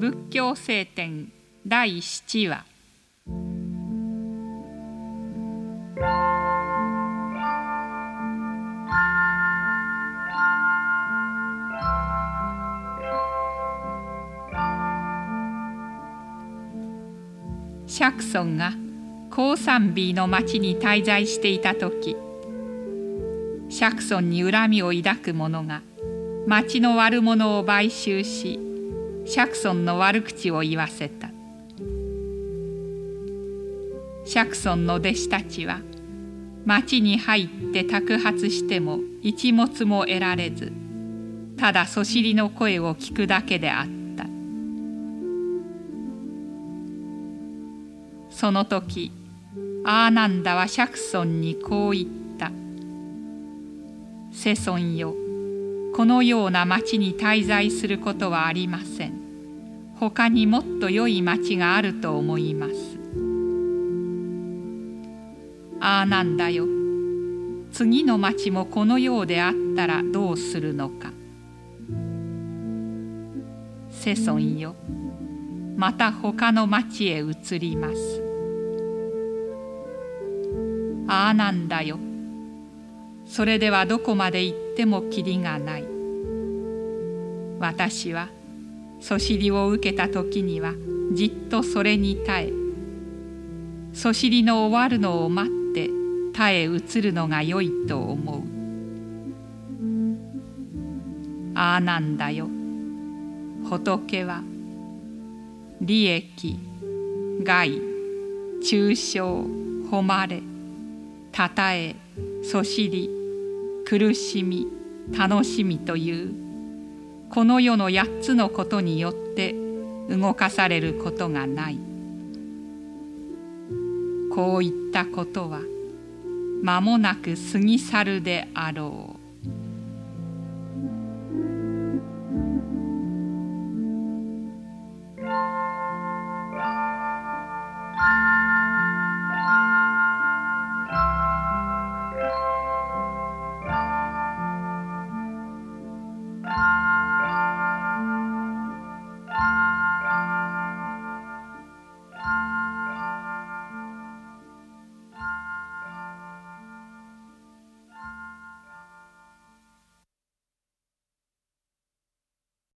仏教聖典第7話。釈尊が高山美の町に滞在していた時釈尊に恨みを抱く者が町の悪者を買収し釈尊の悪口を言わせた。釈尊の弟子たちは町に入って托発しても一物も得られずただそしりの声を聞くだけであった。その時アーナンダは釈尊にこう言った「世尊よこのような町に滞在することはありません。他にもっと良い町があると思います。ああなんだよ。次の町もこのようであったらどうするのか。世尊よ。また他の町へ移ります。ああなんだよ。それではどこまで行っててもきりがない。私はそしりを受けた時にはじっとそれに耐えそしりの終わるのを待って耐え移るのがよいと思う。ああなんだよ。仏は利益害中傷誉れたたえそしり。苦しみ楽しみというこの世の8つのことによって動かされることがない。こういったことは間もなく過ぎ去るであろう。